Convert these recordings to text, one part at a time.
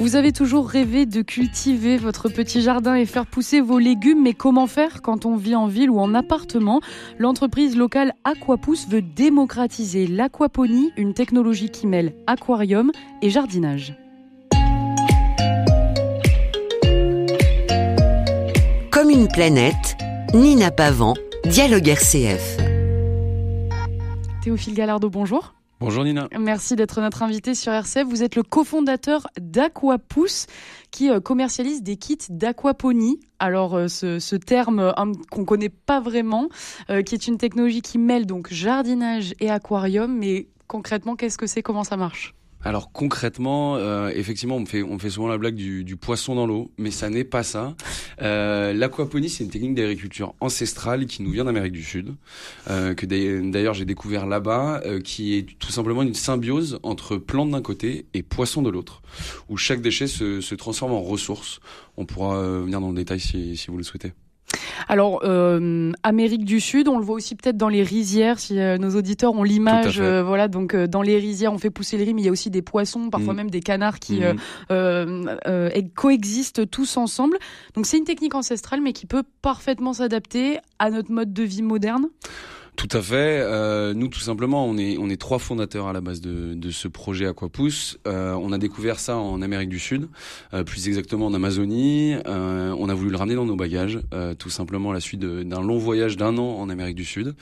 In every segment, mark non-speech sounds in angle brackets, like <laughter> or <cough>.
Vous avez toujours rêvé de cultiver votre petit jardin et faire pousser vos légumes, mais comment faire quand on vit en ville ou en appartement? L'entreprise locale Aquapousse veut démocratiser l'aquaponie, une technologie qui mêle aquarium et jardinage. Comme une planète, Nina Pavant, Dialogue RCF. Théophile Gallardo, bonjour. Bonjour Nina. Merci d'être notre invité sur RCF. Vous êtes le cofondateur d'Aquapousse qui euh, commercialise des kits d'aquaponie. Alors euh, ce, terme euh, qu'on connaît pas vraiment, qui est une technologie qui mêle donc jardinage et aquarium. Mais concrètement, qu'est-ce que c'est? Comment ça marche? Alors concrètement, euh, effectivement, on fait, on fait souvent la blague du, du poisson dans l'eau, mais ça n'est pas ça. Euh, L'aquaponie, c'est une technique d'agriculture ancestrale qui nous vient d'Amérique du Sud, euh, que d'ailleurs j'ai découvert là-bas, euh, qui est tout simplement une symbiose entre plantes d'un côté et poisson de l'autre, où chaque déchet se, se, transforme en ressource. On pourra euh, venir dans le détail si, si vous le souhaitez. Alors, euh, Amérique du Sud, on le voit aussi peut-être dans les rizières, si euh, nos auditeurs ont l'image. Euh, voilà, donc dans les rizières, on fait pousser les riz, mais il y a aussi des poissons, parfois mm. même des canards qui mm. coexistent tous ensemble. Donc, c'est une technique ancestrale, mais qui peut parfaitement s'adapter à notre mode de vie moderne? Tout à fait. Euh, nous, tout simplement, on est on est trois fondateurs à la base de, de ce projet Aquapousse. Euh, on a découvert ça en Amérique du Sud, euh, plus exactement en Amazonie. Euh, on a voulu le ramener dans nos bagages, euh, tout simplement à la suite d'un long voyage d'un an en Amérique du Sud.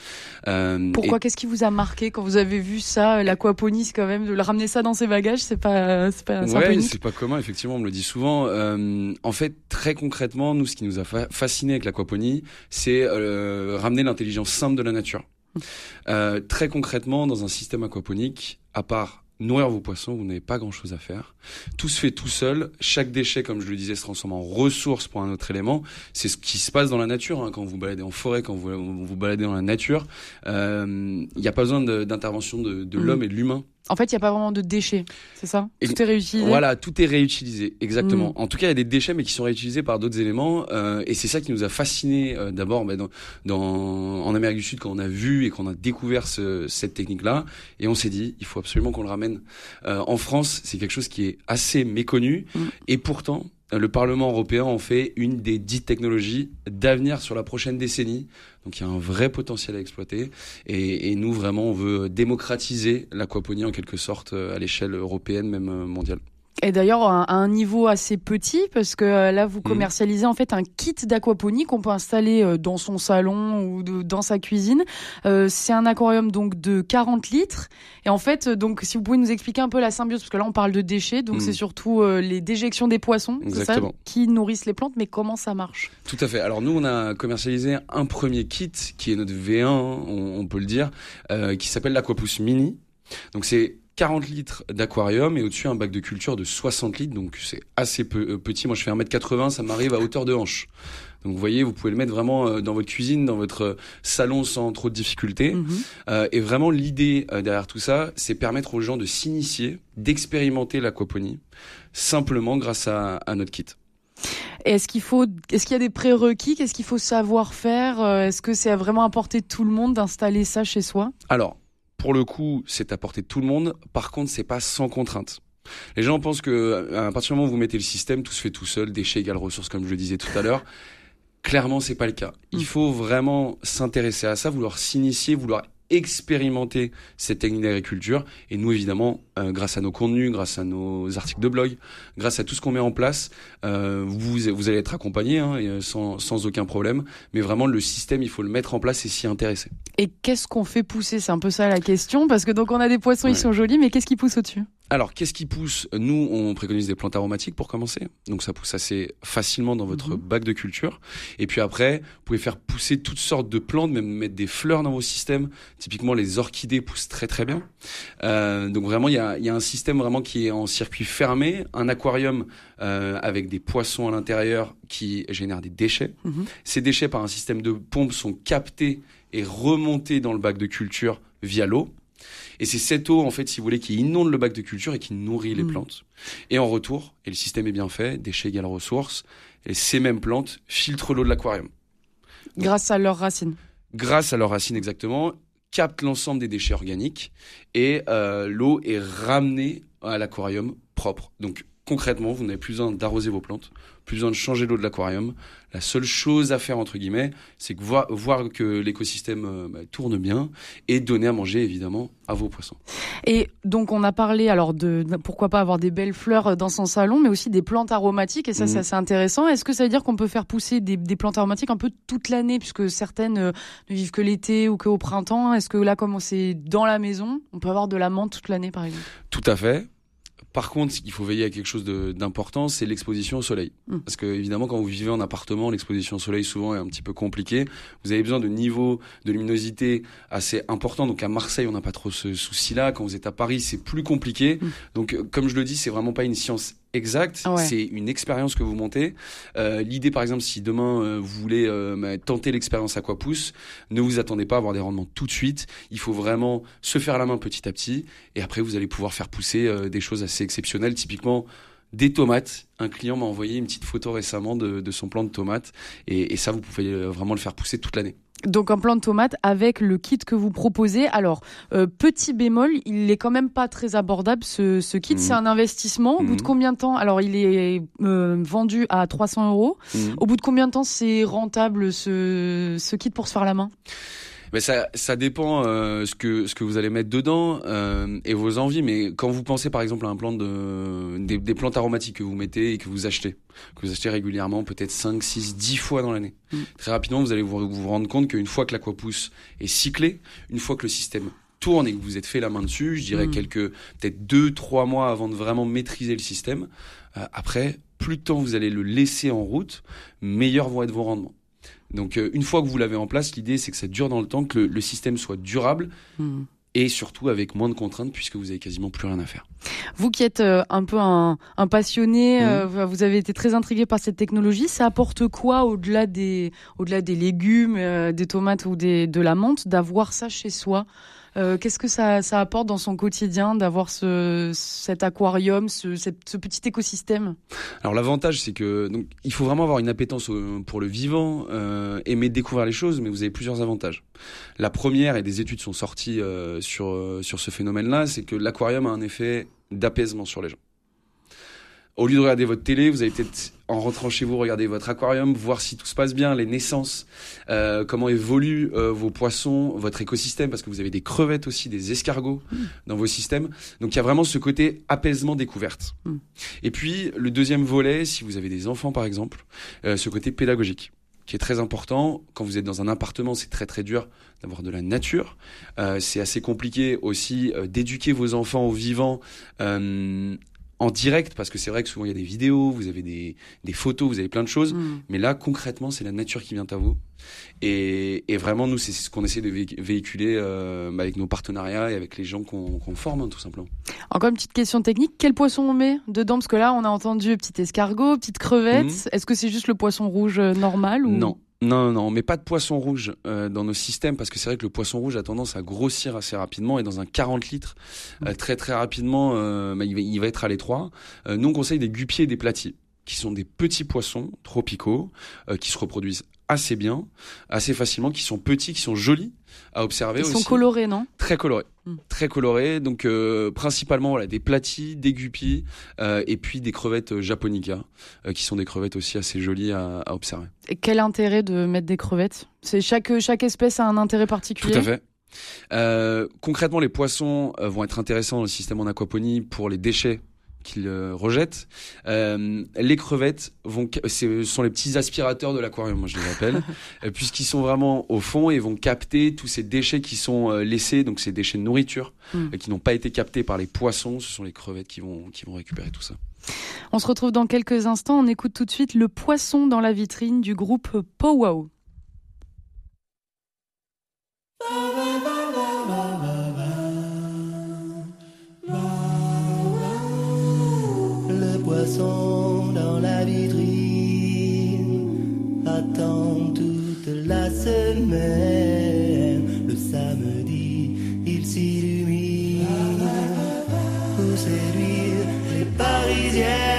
Euh, Pourquoi Qu'est-ce qui vous a marqué quand vous avez vu ça, l'aquaponie, quand même, de le ramener ça dans ses bagages, c'est pas c'est pas ouais, c'est pas commun. Effectivement, on me le dit souvent. en fait, très concrètement, nous, ce qui nous a fasciné avec l'aquaponie, c'est ramener l'intelligence simple de la nature. Euh, très concrètement, dans un système aquaponique, à part nourrir vos poissons, vous n'avez pas grand-chose à faire. Tout se fait tout seul. Chaque déchet, comme je le disais, se transforme en ressource pour un autre élément. C'est ce qui se passe dans la nature. Hein, quand vous baladez en forêt, quand vous vous baladez dans la nature, euh, il n'y a pas besoin d'intervention de, de mmh. l'homme et de l'humain en fait, il n'y a pas vraiment de déchets, c'est ça? Tout est réutilisé? Voilà, tout est réutilisé, exactement. Mm. En tout cas, il y a des déchets, mais qui sont réutilisés par d'autres éléments. Euh, et c'est ça qui nous a fascinés euh, d'abord bah, dans, dans, en Amérique du Sud, quand on a vu et qu'on a découvert ce, cette technique-là. Et on s'est dit, il faut absolument qu'on le ramène. Euh, en France, c'est quelque chose qui est assez méconnu. Mm. Et pourtant, le Parlement européen en fait une des dites technologies d'avenir sur la prochaine décennie. Donc il y a un vrai potentiel à exploiter. Et, et nous, vraiment, on veut démocratiser l'aquaponie en quelque sorte euh, à l'échelle européenne, même euh, mondiale. Et d'ailleurs à un niveau assez petit parce que euh, là vous mmh. commercialisez en fait un kit d'aquaponie qu'on peut installer euh, dans son salon ou dans sa cuisine. Euh, c'est un aquarium donc de 40 litres et en fait donc si vous pouvez nous expliquer un peu la symbiose parce que là on parle de déchets donc c'est mmh. surtout les déjections des poissons ça, qui nourrissent les plantes mais comment ça marche? Tout à fait. Alors nous on a commercialisé un premier kit qui est notre V1 on, on peut le dire qui s'appelle l'Aquapousse Mini. Donc c'est 40 litres d'aquarium et au-dessus un bac de culture de 60 litres, donc c'est assez peu, euh, petit. Moi je fais 1m80, ça m'arrive à hauteur de hanche. Donc vous voyez, vous pouvez le mettre vraiment euh, dans votre cuisine, dans votre euh, salon sans trop de difficultés. Mhm. et vraiment l'idée derrière tout ça, c'est permettre aux gens de s'initier, d'expérimenter l'aquaponie, simplement grâce à, à notre kit. Est-ce qu'il faut, est-ce qu'il y a des prérequis? Qu'est-ce qu'il faut savoir faire? Est-ce que c'est vraiment à portée de tout le monde d'installer ça chez soi? Alors, pour le coup, c'est à portée de tout le monde. Par contre, c'est pas sans contrainte. Les gens pensent que à partir du moment où vous mettez le système, tout se fait tout seul, déchets égale ressources, comme je le disais tout à l'heure. Clairement, c'est pas le cas. Il mm. faut vraiment s'intéresser à ça, vouloir s'initier, vouloir expérimenter cette technique d'agriculture. Et nous, évidemment, euh, grâce à nos contenus, grâce à nos articles de blog, grâce à tout ce qu'on met en place, euh, vous, vous allez être accompagné hein, euh, sans, sans aucun problème. Mais vraiment, le système, il faut le mettre en place et s'y intéresser. Et qu'est-ce qu'on fait pousser? C'est un peu ça la question, parce que donc on a des poissons, ils sont jolis, mais qu'est-ce qui pousse au-dessus? Alors, qu'est-ce qui pousse Nous, on préconise des plantes aromatiques pour commencer. Donc, ça pousse assez facilement dans votre mhm. bac de culture. Et puis après, vous pouvez faire pousser toutes sortes de plantes, même mettre des fleurs dans vos systèmes. Typiquement, les orchidées poussent très très bien. Euh, donc vraiment, il y a, y a, un système vraiment qui est en circuit fermé, un aquarium euh, avec des poissons à l'intérieur qui génèrent des déchets. Mhm. Ces déchets, par un système de pompe, sont captés et remontés dans le bac de culture via l'eau. Et c'est cette eau, en fait, si vous voulez, qui inonde le bac de culture et qui nourrit les mm. plantes. Et en retour, et le système est bien fait, déchets égale ressources, et ces mêmes plantes filtrent l'eau de l'aquarium. Grâce à leurs racines. Grâce à leurs racines, exactement, captent l'ensemble des déchets organiques et euh, l'eau est ramenée à l'aquarium propre. Donc concrètement, vous n'avez plus besoin d'arroser vos plantes, plus besoin de changer l'eau de l'aquarium. La seule chose à faire, entre guillemets, c'est que voir, voir que l'écosystème euh, bah, tourne bien et donner à manger, évidemment, à vos poissons. Et donc, on a parlé alors de pourquoi pas avoir des belles fleurs dans son salon, mais aussi des plantes aromatiques, et ça, c'est mhm. assez intéressant. Est-ce que ça veut dire qu'on peut faire pousser des, des plantes aromatiques un peu toute l'année, puisque certaines euh, ne vivent que l'été ou qu'au printemps? Est-ce que là, comme c'est dans la maison, on peut avoir de la menthe toute l'année, par exemple? Tout à fait. Par contre, il faut veiller à quelque chose d'important, c'est l'exposition au soleil. Mm. Parce que évidemment, quand vous vivez en appartement, l'exposition au soleil souvent est un petit peu compliquée. Vous avez besoin de niveau de luminosité assez important. Donc à Marseille, on n'a pas trop ce souci-là. Quand vous êtes à Paris, c'est plus compliqué. Mm. Donc, euh, comme je le dis, c'est vraiment pas une science exact. C'est une expérience que vous montez. Euh, L'idée, par exemple, si demain euh, vous voulez euh, bah, tenter l'expérience Aquapousse, ne vous attendez pas à avoir des rendements tout de suite. Il faut vraiment se faire la main petit à petit, et après vous allez pouvoir faire pousser des choses assez exceptionnelles. Typiquement des tomates. Un client m'a envoyé une petite photo récemment de, de son plant de tomates, et, et ça, vous pouvez vraiment le faire pousser toute l'année. Donc un plant de tomate avec le kit que vous proposez. Alors euh, petit bémol, il est quand même pas très abordable ce, ce kit. C'est mhm. un investissement. Au bout de mhm. combien de temps? Alors il est euh, vendu à 300 euros. Mhm. Au bout de combien de temps c'est rentable ce, ce kit pour se faire la main? Mais ça, ça dépend euh, ce que ce que vous allez mettre dedans euh, et vos envies. Mais quand vous pensez par exemple à un plant de des, des, plantes aromatiques que vous mettez et que vous achetez, que vous achetez régulièrement, peut-être 5, 6, 10 fois dans l'année, mm. très rapidement vous allez vous, vous rendre compte qu'une fois que l'aquapousse est cyclé, une fois que le système tourne et que vous êtes fait la main dessus, je dirais mm. quelques peut-être deux, trois mois avant de vraiment maîtriser le système. Euh, après, plus de temps vous allez le laisser en route, meilleurs vont être vos rendements. Donc euh, une fois que vous l'avez en place, l'idée c'est que ça dure dans le temps, que le, système soit durable. Hmm. Et surtout avec moins de contraintes puisque vous avez quasiment plus rien à faire. Vous qui êtes euh, un peu un, passionné, hmm. euh, vous avez été très intrigué par cette technologie. Ça apporte quoi au-delà des, au-delà des légumes, des tomates ou des, de la menthe, d'avoir ça chez soi? Euh, qu'est-ce que ça, apporte dans son quotidien d'avoir ce, cet aquarium, ce, petit écosystème? Alors l'avantage, c'est que donc il faut vraiment avoir une appétence pour le vivant, euh, aimer découvrir les choses, mais vous avez plusieurs avantages. La première, et des études sont sorties euh, sur sur ce phénomène-là, c'est que l'aquarium a un effet d'apaisement sur les gens au lieu de regarder votre télé, vous allez peut-être en rentrant chez vous regarder votre aquarium, voir si tout se passe bien, les naissances, euh, comment évoluent euh, vos poissons, votre écosystème, parce que vous avez des crevettes aussi, des escargots mm. dans vos systèmes. Donc il y a vraiment ce côté apaisement découverte. Mm. Et puis le deuxième volet, si vous avez des enfants par exemple, euh, ce côté pédagogique qui est très important. Quand vous êtes dans un appartement, c'est très très dur d'avoir de la nature. Euh, c'est assez compliqué aussi euh, d'éduquer vos enfants au vivant euh, en direct parce que c'est vrai que souvent il y a des vidéos, vous avez des, des photos, vous avez plein de choses, mm. mais là concrètement c'est la nature qui vient à vous. Et, et vraiment nous c'est ce qu'on essaie de véhiculer euh, avec nos partenariats et avec les gens qu'on forme hein, tout simplement. Encore une petite question technique, quel poisson on met dedans? Parce que là on a entendu petit escargot, petite crevette, mm. est-ce que c'est juste le poisson rouge euh, normal ou? Non, non, non, on met pas de poisson rouge euh, dans nos systèmes parce que c'est vrai que le poisson rouge a tendance à grossir assez rapidement et dans un 40 litres, euh, très très rapidement, euh, bah, il, va, être à l'étroit. nous on conseille des gupiers et des platis qui sont des petits poissons tropicaux qui se reproduisent assez bien, assez facilement, qui sont petits, qui sont jolis à observer. Ils sont colorés, non? Très colorés, hmm. très colorés. Donc euh, principalement voilà des platis, des guppies euh, et puis des crevettes japonica, euh, qui sont des crevettes aussi assez jolies à, à, observer. Et quel intérêt de mettre des crevettes? C'est chaque chaque espèce a un intérêt particulier? Tout à fait. Euh, concrètement, les poissons vont être intéressants dans le système en aquaponie pour les déchets qu'ils euh, rejettent. Euh, les crevettes vont, ce sont les petits aspirateurs de l'aquarium, moi je les appelle, <laughs> euh, puisqu'ils sont vraiment au fond et vont capter tous ces déchets qui sont laissés, donc ces déchets de nourriture, mm. qui n'ont pas été captés par les poissons. Ce sont les crevettes qui vont, qui vont récupérer tout ça. On se retrouve dans quelques instants. On écoute tout de suite le poisson dans la vitrine du groupe Powwow. Dans la vitrine attend toute la semaine. Le samedi, il s'illumine pour séduire les Parisiennes.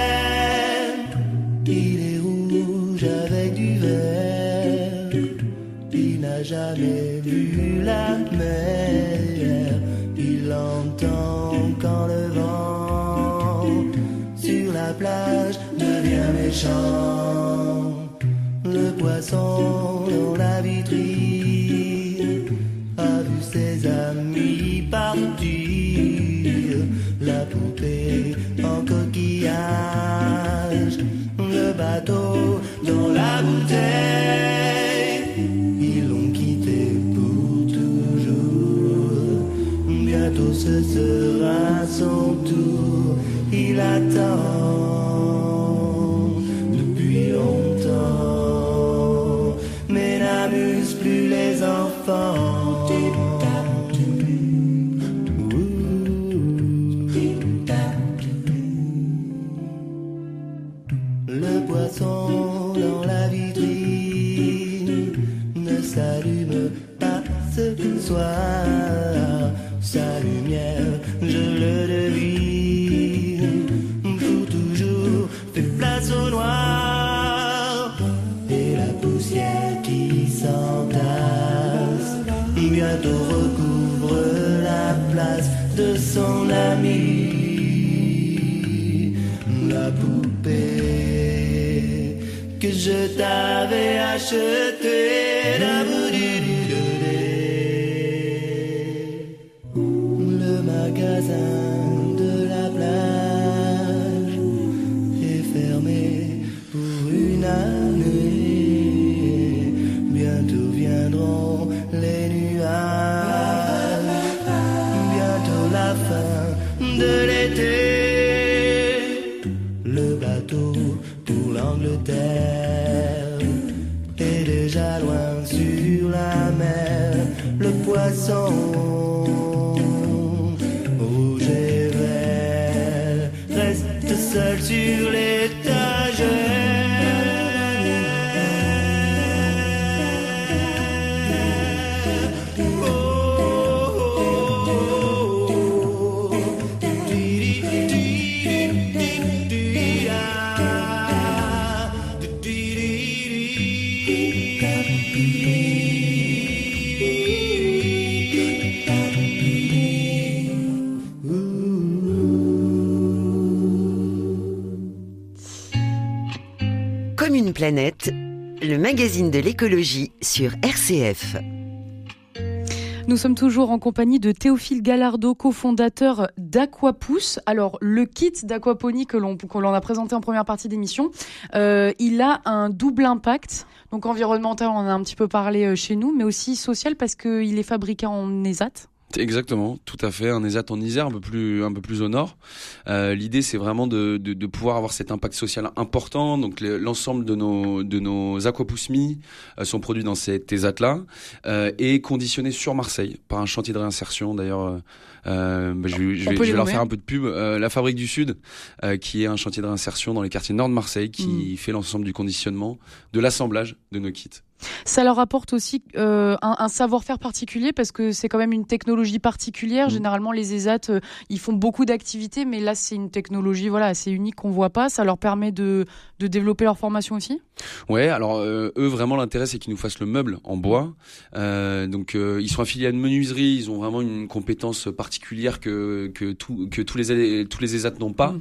Le bateau bientôt recouvre la place de son ami. La poupée que je t'avais achetée. La Le poisson rouge et vert reste seul sur l'étagère. Planète, le magazine de l'écologie sur RCF. Nous sommes toujours en compagnie de Théophile Gallardo, cofondateur d'Aquapousse. Alors, le kit d'aquaponie que l'on a présenté en première partie d'émission, euh, il a un double impact. Donc environnemental, on en a un petit peu parlé euh, chez nous, mais aussi social parce qu'il est fabriqué en ESAT. Exactement, tout à fait. Un ESAT en Isère, un peu plus, un peu plus au nord. Euh, L'idée, c'est vraiment de, de, de, pouvoir avoir cet impact social important. Donc, l'ensemble de nos, de nos aquapousmi euh, sont produits dans cet ESAT-là euh, et conditionnés sur Marseille par un chantier de réinsertion. D'ailleurs, euh, bah, je, je, vais, je vais leur faire un peu de pub. Euh, la Fabrique du Sud, euh, qui est un chantier de réinsertion dans les quartiers nord de Marseille, qui mmh. fait l'ensemble du conditionnement, de l'assemblage de nos kits. Ça leur apporte aussi euh, un, un savoir-faire particulier parce que c'est quand même une technologie particulière. Mmh. Généralement, les ESAT, euh, ils font beaucoup d'activités, mais là, c'est une technologie voilà, assez unique qu'on voit pas. Ça leur permet de, de développer leur formation aussi? Ouais, alors euh, eux, vraiment, l'intérêt, c'est qu'ils nous fassent le meuble en bois. Donc, ils sont affiliés à une menuiserie. Ils ont vraiment une compétence particulière que, que, tout, que tous, les, tous les ESAT n'ont pas.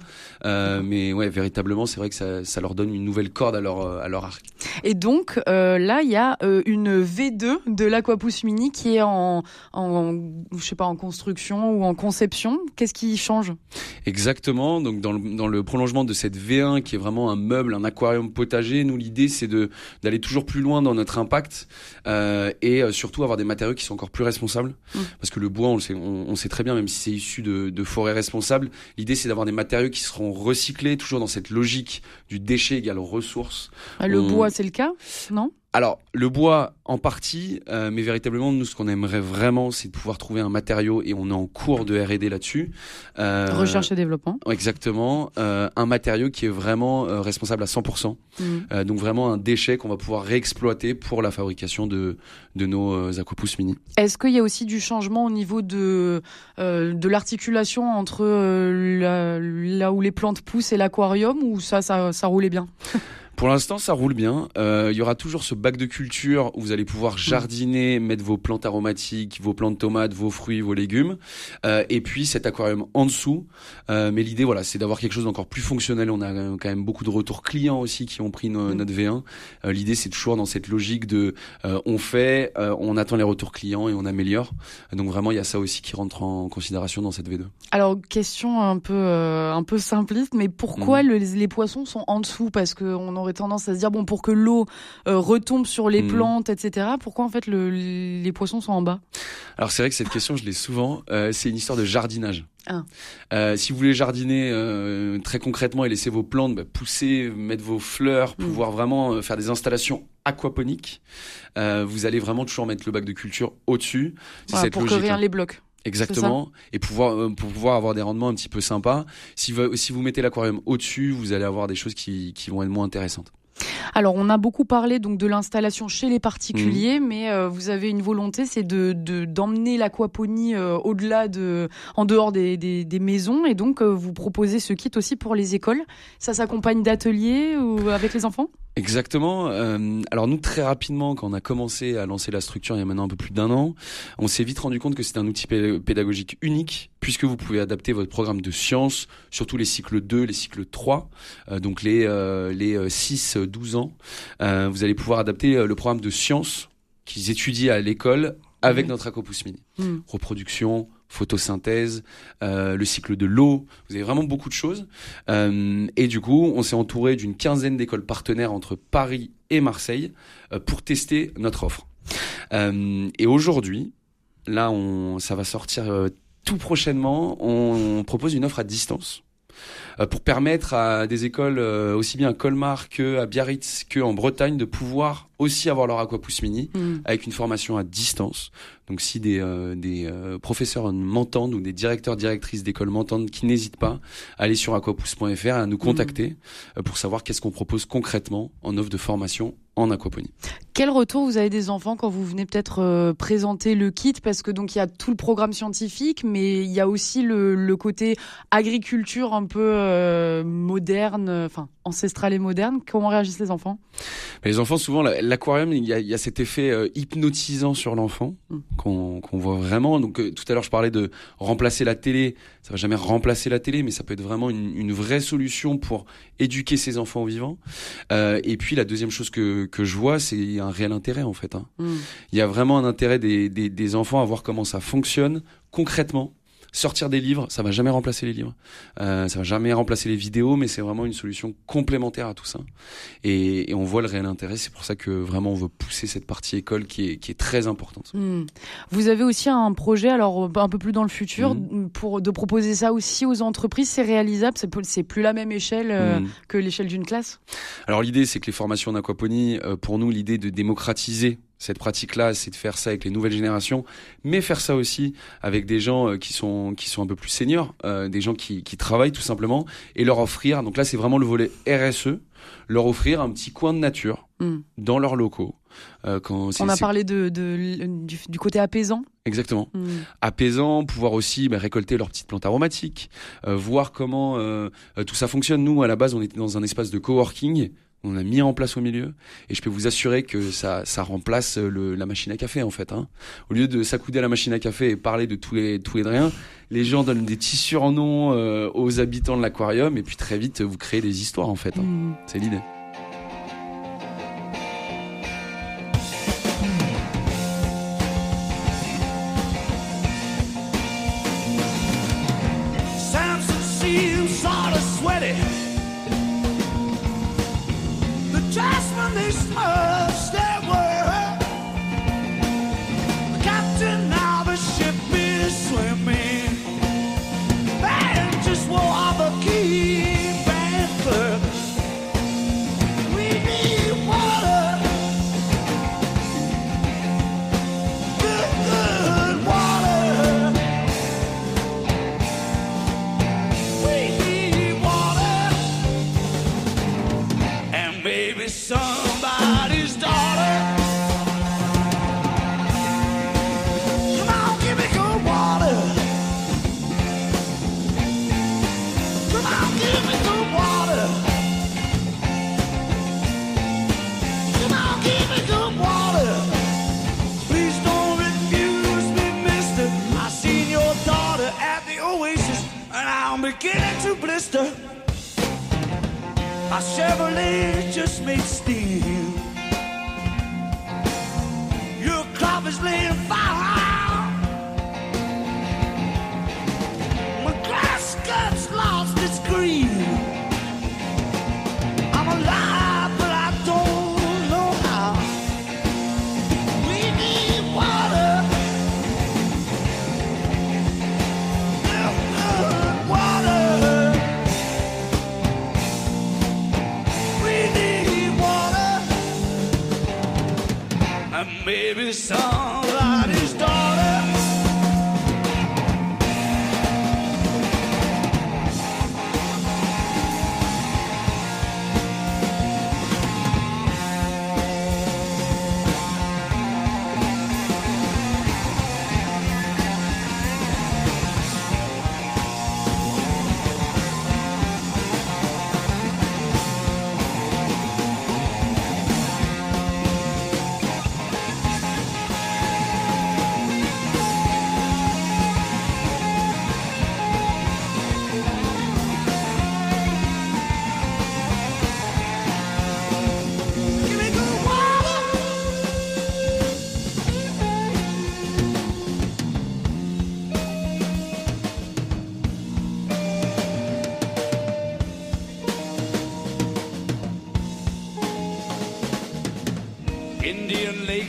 Mmh. mais ouais, véritablement, c'est vrai que ça, ça leur donne une nouvelle corde à leur, à leur arc. Et donc, là, il y a euh, une V2 de l'Aquapousse Mini qui est en, en, je sais pas, en construction ou en conception. Qu'est-ce qui change? Exactement. Donc, dans le, dans le prolongement de cette V1 qui est vraiment un meuble, un aquarium potager, nous, l'idée, c'est de, d'aller toujours plus loin dans notre impact euh, et euh, surtout avoir des matériaux qui sont encore plus responsables. Mmh. Parce que le bois, on le sait, on, on sait très bien, même si c'est issu de, de forêts responsables, l'idée, c'est d'avoir des matériaux qui seront recyclés, toujours dans cette logique du déchet égale ressource. Ah, le on... bois, c'est le cas, non? Alors, le bois en partie, euh, mais véritablement, nous, ce qu'on aimerait vraiment, c'est de pouvoir trouver un matériau, et on est en cours de R&D là-dessus. Euh, Recherche et développement. Exactement. Euh, un matériau qui est vraiment responsable à 100%. Mmh. donc vraiment un déchet qu'on va pouvoir réexploiter pour la fabrication de, de nos aquapousses mini. Est-ce qu'il y a aussi du changement au niveau de, de l'articulation entre la, là où les plantes poussent et l'aquarium, ou ça, ça, ça roulait bien? <laughs> Pour l'instant, ça roule bien. Euh, il y aura toujours ce bac de culture où vous allez pouvoir Mm. jardiner, mettre vos plantes aromatiques, vos plantes tomates, vos fruits, vos légumes. Euh, et puis cet aquarium en dessous. Euh, mais l'idée, voilà, c'est d'avoir quelque chose d'encore plus fonctionnel. On a euh, quand même beaucoup de retours clients aussi qui ont pris no- Mm. notre V1. Euh, l'idée, c'est toujours dans cette logique de euh, on fait, euh, on attend les retours clients et on améliore. Donc vraiment, il y a ça aussi qui rentre en considération dans cette V2. Alors, question un peu, euh, un peu simpliste, mais pourquoi le- les poissons sont en dessous? Parce qu'on aurait tendance à se dire, bon, pour que l'eau euh, retombe sur les Mhm. plantes, etc., pourquoi en fait le- les poissons sont en bas? Alors c'est vrai que cette question, je l'ai souvent. Euh, c'est une histoire de jardinage. Ah. Euh, si vous voulez jardiner euh, très concrètement et laisser vos plantes bah, pousser, mettre vos fleurs, Mm. pouvoir vraiment euh, faire des installations aquaponiques, vous allez vraiment toujours mettre le bac de culture au-dessus. C'est Voilà, cette Pour que logique. rien hein. les bloque. Exactement. Et pouvoir euh, pour pouvoir avoir des rendements un petit peu sympas. Si vous, si vous mettez l'aquarium au-dessus, vous allez avoir des choses qui, qui vont être moins intéressantes. Alors, on a beaucoup parlé donc de l'installation chez les particuliers, mais euh, vous avez une volonté, c'est de de- d'emmener l'aquaponie euh, au-delà de, en dehors des, des, des maisons, et donc euh, vous proposez ce kit aussi pour les écoles. Ça s'accompagne d'ateliers ou avec les enfants? Exactement. Euh, alors nous, très rapidement, quand on a commencé à lancer la structure il y a maintenant un peu plus d'un an, on s'est vite rendu compte que c'était un outil pé- pédagogique unique, puisque vous pouvez adapter votre programme de sciences, surtout les cycles 2, les cycles 3, euh, donc les, euh, les 6-12 ans. Vous allez pouvoir adapter le programme de sciences qu'ils étudient à l'école avec Mhm. notre Aquapus Mini. Hmm. Reproduction, photosynthèse, euh, le cycle de l'eau. Vous avez vraiment beaucoup de choses. Euh, et du coup, on s'est entouré d'une quinzaine d'écoles partenaires entre Paris et Marseille euh, pour tester notre offre. Euh, et aujourd'hui, là, on, ça va sortir euh, tout prochainement. On, propose une offre à distance euh, pour permettre à des écoles aussi bien à Colmar que à Biarritz que en Bretagne de pouvoir aussi avoir leur Aquapus Mini Hmm. avec une formation à distance. Donc si des, euh, des euh, professeurs m'entendent ou des directeurs, directrices d'école m'entendent, qui n'hésitent pas à aller sur aquapousse.fr et à nous contacter euh, pour savoir qu'est-ce qu'on propose concrètement en offre de formation en aquaponie. Quel retour vous avez des enfants quand vous venez peut-être euh, présenter le kit? Parce que donc il y a tout le programme scientifique, mais il y a aussi le, le côté agriculture un peu euh, moderne, enfin ancestrale et moderne. Comment réagissent les enfants? Mais les enfants, souvent, la- l'aquarium, il y a, il y a cet effet euh, hypnotisant sur l'enfant Mm. qu'on voit vraiment. Donc euh, tout à l'heure, je parlais de remplacer la télé. Ça va jamais remplacer la télé, mais ça peut être vraiment une, une vraie solution pour éduquer ses enfants au vivant. Euh, et puis la deuxième chose que, que je vois, c'est un réel intérêt en fait. hein. Hmm. Il y a vraiment un intérêt des, des, des enfants à voir comment ça fonctionne concrètement. Sortir des livres, ça va jamais remplacer les livres, euh, ça va jamais remplacer les vidéos, mais c'est vraiment une solution complémentaire à tout ça. Et, et on voit le réel intérêt. C'est pour ça que vraiment on veut pousser cette partie école qui est, qui est très importante. Hmm. Vous avez aussi un projet, alors euh, un peu plus dans le futur, Mhm. pour de proposer ça aussi aux entreprises. C'est réalisable, c'est plus la même échelle euh, que l'échelle d'une classe? Alors l'idée, c'est que les formations en aquaponie, euh, pour nous, l'idée de démocratiser cette pratique-là, c'est de faire ça avec les nouvelles générations, mais faire ça aussi avec des gens euh, qui sont qui sont un peu plus seniors, euh, des gens qui, qui travaillent tout simplement, et leur offrir. Donc là, c'est vraiment le volet RSE, leur offrir un petit coin de nature Hmm. dans leurs locaux. Euh, quand On a parlé de, de- du, du côté apaisant. exactement Hmm. apaisant, pouvoir aussi bah, récolter leurs petites plantes aromatiques, euh, voir comment euh, euh, tout ça fonctionne. Nous, à la base, on était dans un espace de coworking. On a mis en place au milieu et je peux vous assurer que ça, ça remplace euh, le, la machine à café en fait. Hein. Au lieu de s'accouder à la machine à café et parler de tout et, tout et de rien, les gens donnent des petits surnoms euh, aux habitants de l'aquarium et puis très vite vous créez des histoires en fait. hein. Hmm. C'est l'idée. Blister. My Chevrolet just made steam. Your crop is laying fire. baby song.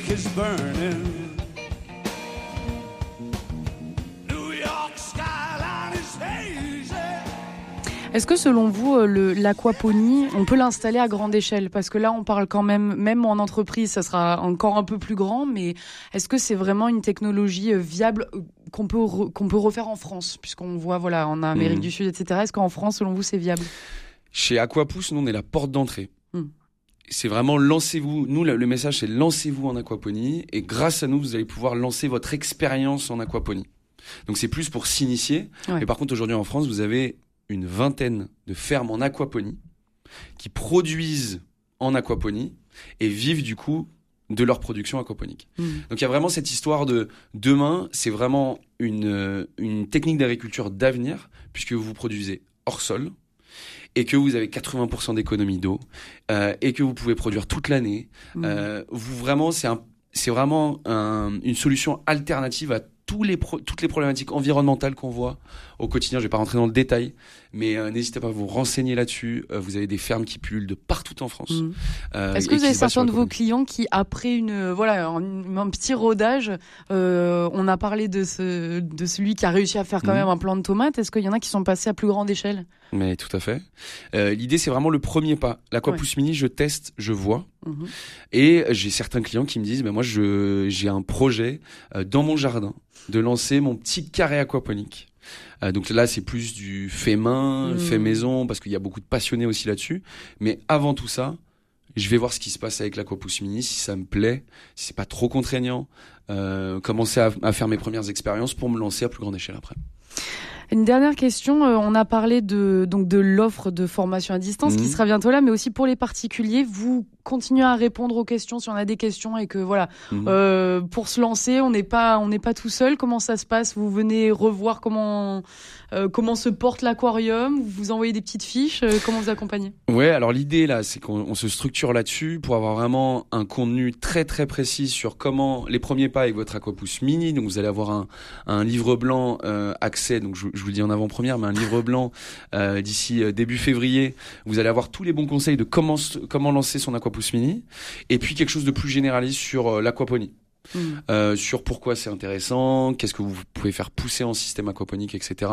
Is burning. New York skyline is hazy. Est-ce que selon vous, euh, l'aquaponie, on peut l'installer à grande échelle? Parce que là, on parle quand même, même en entreprise, ça sera encore un peu plus grand, mais est-ce que c'est vraiment une technologie euh, viable euh, qu'on peut, re- qu'on peut refaire en France? Puisqu'on voit, voilà, en Amérique Mhm. du Sud, etc. Est-ce qu'en France, selon vous, c'est viable? Chez Aquapousse, nous, on est la porte d'entrée. C'est vraiment lancez-vous. Nous, le message, c'est lancez-vous en aquaponie et grâce à nous, vous allez pouvoir lancer votre expérience en aquaponie. Donc, c'est plus pour s'initier. Ouais. Mais par contre, aujourd'hui en France, vous avez une vingtaine de fermes en aquaponie qui produisent en aquaponie et vivent du coup de leur production aquaponique. Mhm. Donc il y a vraiment cette histoire de demain, c'est vraiment une, euh, une technique d'agriculture d'avenir, puisque vous produisez hors sol, et que vous avez 80% d'économie d'eau, euh, et que vous pouvez produire toute l'année. Mhm. Euh, vous vraiment, c'est un, c'est vraiment un- une solution alternative à tous les pro- toutes les problématiques environnementales qu'on voit au quotidien. Je vais pas rentrer dans le détail, mais euh, n'hésitez pas à vous renseigner là-dessus. Euh, vous avez des fermes qui pullulent de partout en France. Mhm. euh, Est-ce que vous avez certains de vos clients qui, après une voilà un, un petit rodage, on a parlé de ce de celui qui a réussi à faire quand Mhm. même un plant de tomates. Est-ce qu'il y en a qui sont passés à plus grande échelle? Mais tout à fait. L'idée, c'est vraiment le premier pas. L'aquapousse mini, je teste, je vois. Mhm. Et j'ai certains clients qui me disent, ben moi, je j'ai un projet dans mon jardin de lancer mon petit carré aquaponique. Euh, donc là, c'est plus du fait main, Mhm. fait maison, parce qu'il y a beaucoup de passionnés aussi là-dessus. Mais avant tout ça, je vais voir ce qui se passe avec l'aquapousse mini, si ça me plaît, si c'est pas trop contraignant, euh, commencer à, à faire mes premières expériences pour me lancer à plus grande échelle après. Une dernière question, euh, on a parlé de donc de l'offre de formation à distance qui Mhm. sera bientôt là, mais aussi pour les particuliers, vous continuez à répondre aux questions si on a des questions et que voilà, Mhm. euh, pour se lancer, on n'est pas on n'est pas tout seul. Comment ça se passe? Vous venez revoir comment euh, comment se porte l'aquarium? Vous vous envoyez des petites fiches euh, Comment vous accompagnez? Ouais, alors l'idée là, c'est qu'on on se structure là-dessus pour avoir vraiment un contenu très très précis sur comment les premiers pas avec votre aquapousse mini. Donc vous allez avoir un, un livre blanc accès, donc je, je vous le dis en avant-première, mais un livre blanc d'ici début février. Vous allez avoir tous les bons conseils de comment comment lancer son aquapousse mini, et puis quelque chose de plus généraliste sur euh, l'aquaponie. Mhm. Euh, sur pourquoi c'est intéressant, qu'est-ce que vous pouvez faire pousser en système aquaponique, etc.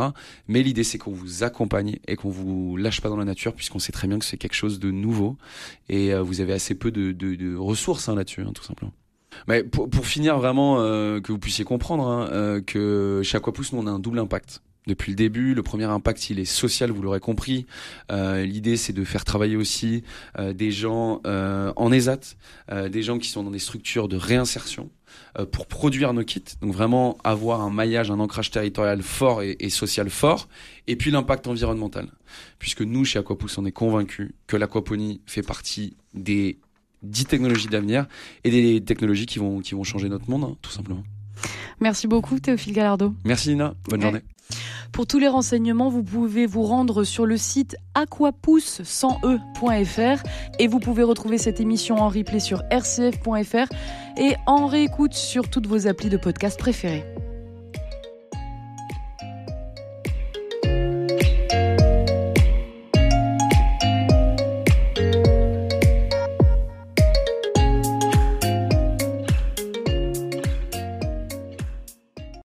Mais l'idée, c'est qu'on vous accompagne et qu'on vous lâche pas dans la nature, puisqu'on sait très bien que c'est quelque chose de nouveau et euh, vous avez assez peu de, de, de ressources hein, là-dessus, hein, tout simplement. Mais pour, pour finir vraiment, euh, que vous puissiez comprendre hein, que chez Aquapousse, nous, on a un double impact. Depuis le début, le premier impact, il est social, vous l'aurez compris. Euh, L'idée, c'est de faire travailler aussi euh, des gens euh, en ESAT, euh, des gens qui sont dans des structures de réinsertion euh, pour produire nos kits. Donc vraiment avoir un maillage, un ancrage territorial fort et, et social fort. Et puis l'impact environnemental. Puisque nous, chez Aquapousse, on est convaincus que l'aquaponie fait partie des 10 technologies d'avenir et des technologies qui vont, qui vont changer notre monde, hein, tout simplement. Merci beaucoup Théophile Gallardo. Merci Nina, bonne Ouais. journée. Pour tous les renseignements, vous pouvez vous rendre sur le site aquapousse100e.fr et vous pouvez retrouver cette émission en replay sur rcf.fr et en réécoute sur toutes vos applis de podcast préférées.